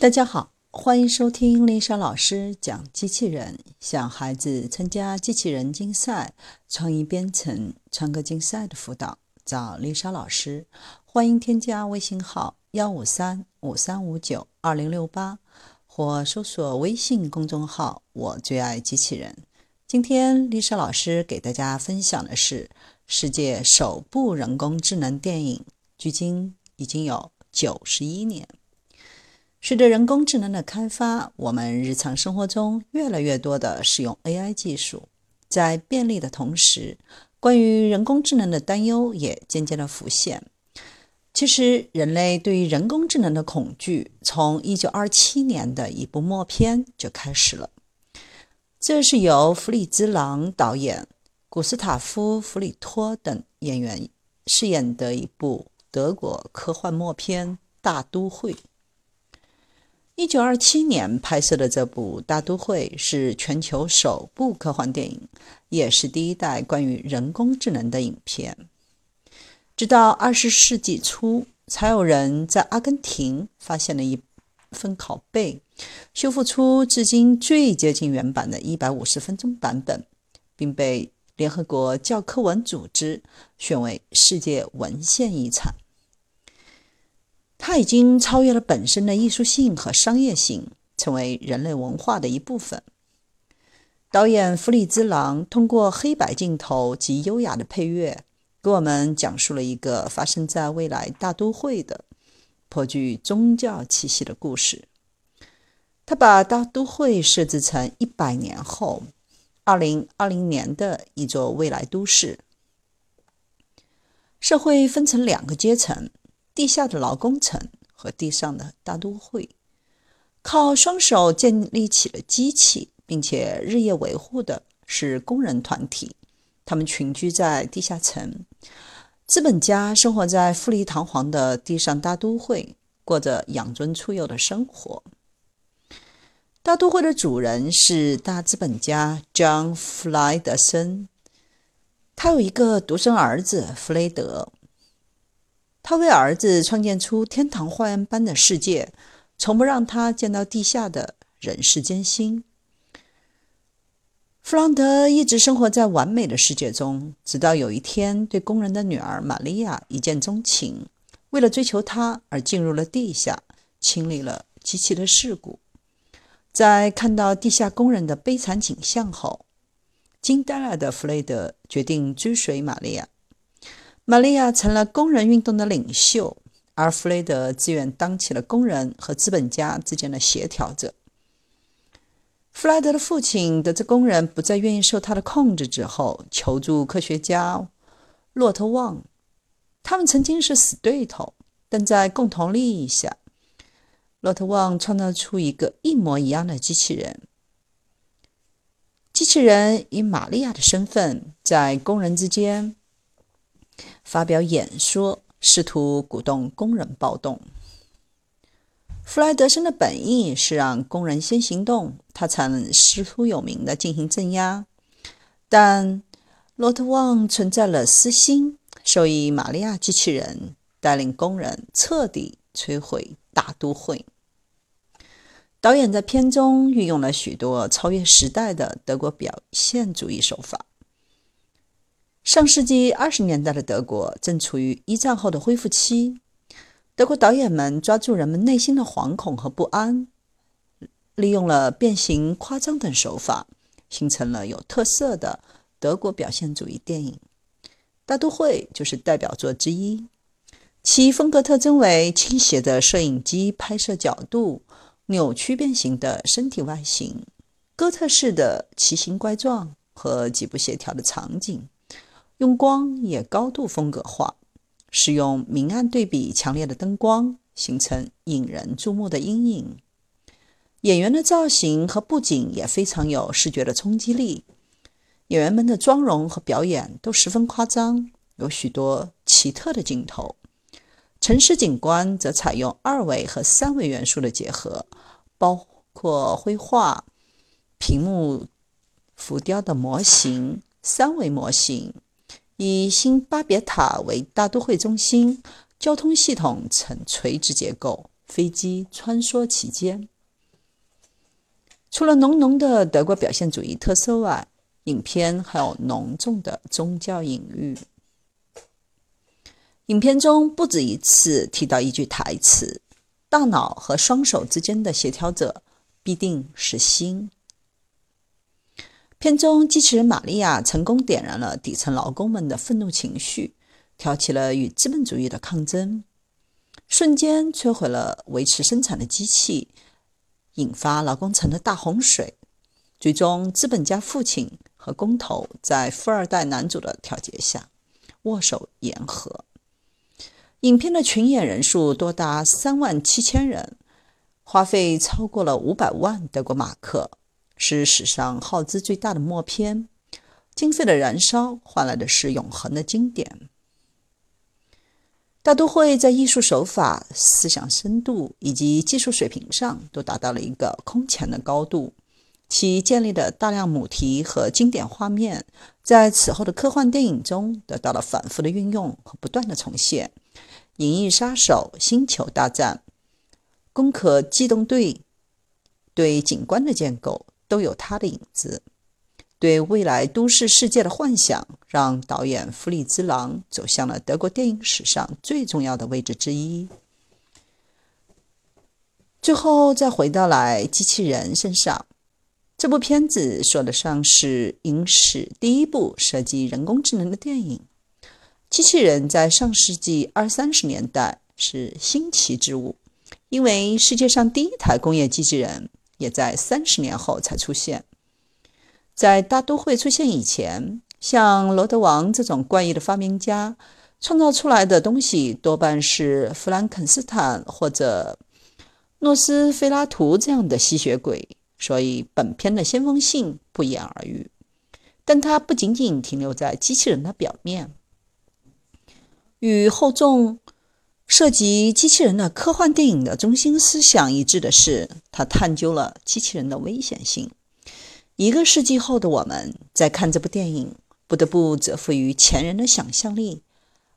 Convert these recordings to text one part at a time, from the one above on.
大家好，欢迎收听丽莎老师讲机器人。想孩子参加机器人竞赛、创意编程、创客竞赛的辅导，找丽莎老师。欢迎添加微信号幺五三五三五九二零六八，或搜索微信公众号“我最爱机器人”。今天丽莎老师给大家分享的是世界首部人工智能电影，距今已经有九十一年。随着人工智能的开发，我们日常生活中越来越多的使用 AI 技术。在便利的同时，关于人工智能的担忧也渐渐的浮现。其实，人类对于人工智能的恐惧从1927年的一部默片就开始了。这是由弗里兹朗导演、古斯塔夫·弗里托等演员饰演的一部德国科幻默片《大都会》。一九二七年拍摄的这部《大都会》是全球首部科幻电影，也是第一代关于人工智能的影片。直到二十世纪初，才有人在阿根廷发现了一份拷贝，修复出至今最接近原版的一百五十分钟版本，并被联合国教科文组织选为世界文献遗产。它已经超越了本身的艺术性和商业性，成为人类文化的一部分。导演弗里兹朗通过黑白镜头及优雅的配乐，给我们讲述了一个发生在未来大都会的颇具宗教气息的故事。他把大都会设置成一百年后，二零二零年的一座未来都市。社会分成两个阶层。地下的劳工层和地上的大都会，靠双手建立起了机器，并且日夜维护的是工人团体。他们群居在地下层，资本家生活在富丽堂皇的地上大都会，过着养尊处优的生活。大都会的主人是大资本家 John 弗莱德森，他有一个独生儿子弗雷德。他为儿子创建出天堂花园般的世界，从不让他见到地下的人世艰辛。弗朗德一直生活在完美的世界中，直到有一天对工人的女儿玛利亚一见钟情，为了追求她而进入了地下，清理了机器的事故。在看到地下工人的悲惨景象后，惊呆了的弗雷德决定追随玛利亚。玛利亚成了工人运动的领袖，而弗雷德自愿当起了工人和资本家之间的协调者。弗莱德的父亲得知工人不再愿意受他的控制之后，求助科学家洛特旺。他们曾经是死对头，但在共同利益下，洛特旺创造出一个一模一样的机器人。机器人以玛利亚的身份在工人之间。发表演说，试图鼓动工人暴动。弗莱德森的本意是让工人先行动，他才能师出有名的进行镇压。但罗特旺存在了私心，授意玛利亚机器人带领工人彻底摧毁大都会。导演在片中运用了许多超越时代的德国表现主义手法。上世纪二十年代的德国正处于一战后的恢复期。德国导演们抓住人们内心的惶恐和不安，利用了变形、夸张等手法，形成了有特色的德国表现主义电影。《大都会》就是代表作之一。其风格特征为倾斜的摄影机拍摄角度、扭曲变形的身体外形、哥特式的奇形怪状和极不协调的场景。用光也高度风格化，使用明暗对比强烈的灯光，形成引人注目的阴影。演员的造型和布景也非常有视觉的冲击力。演员们的妆容和表演都十分夸张，有许多奇特的镜头。城市景观则采用二维和三维元素的结合，包括绘画、屏幕浮雕的模型、三维模型。以新巴别塔为大都会中心，交通系统呈垂直结构，飞机穿梭其间。除了浓浓的德国表现主义特色外，影片还有浓重的宗教隐喻。影片中不止一次提到一句台词：“大脑和双手之间的协调者必定是心。”片中机器人玛利亚成功点燃了底层劳工们的愤怒情绪，挑起了与资本主义的抗争，瞬间摧毁了维持生产的机器，引发劳工层的大洪水。最终，资本家父亲和工头在富二代男主的调解下握手言和。影片的群演人数多达三万七千人，花费超过了五百万德国马克，是史上耗资最大的默片。经费的燃烧换来的是永恒的经典。大都会在艺术手法、思想深度以及技术水平上都达到了一个空前的高度。其建立的大量母题和经典画面，在此后的科幻电影中得到了反复的运用和不断的重现。《银翼杀手》《星球大战》《攻壳机动队》对景观的建构都有他的影子。对未来都市世界的幻想，让导演弗里兹·朗走向了德国电影史上最重要的位置之一。最后，再回到来机器人身上，这部片子说得上是影史第一部涉及人工智能的电影。机器人在上世纪二三十年代是新奇之物，因为世界上第一台工业机器人也在三十年后才出现。在大都会出现以前，像罗德王这种怪异的发明家创造出来的东西，多半是弗兰肯斯坦或者诺斯菲拉图这样的吸血鬼，所以本片的先锋性不言而喻。但它不仅仅停留在机器人的表面。与厚重涉及机器人的科幻电影的中心思想一致的是，它探究了机器人的危险性。一个世纪后的我们在看这部电影，不得不折服于前人的想象力，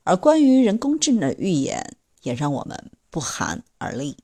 而关于人工智能的预言也让我们不寒而栗。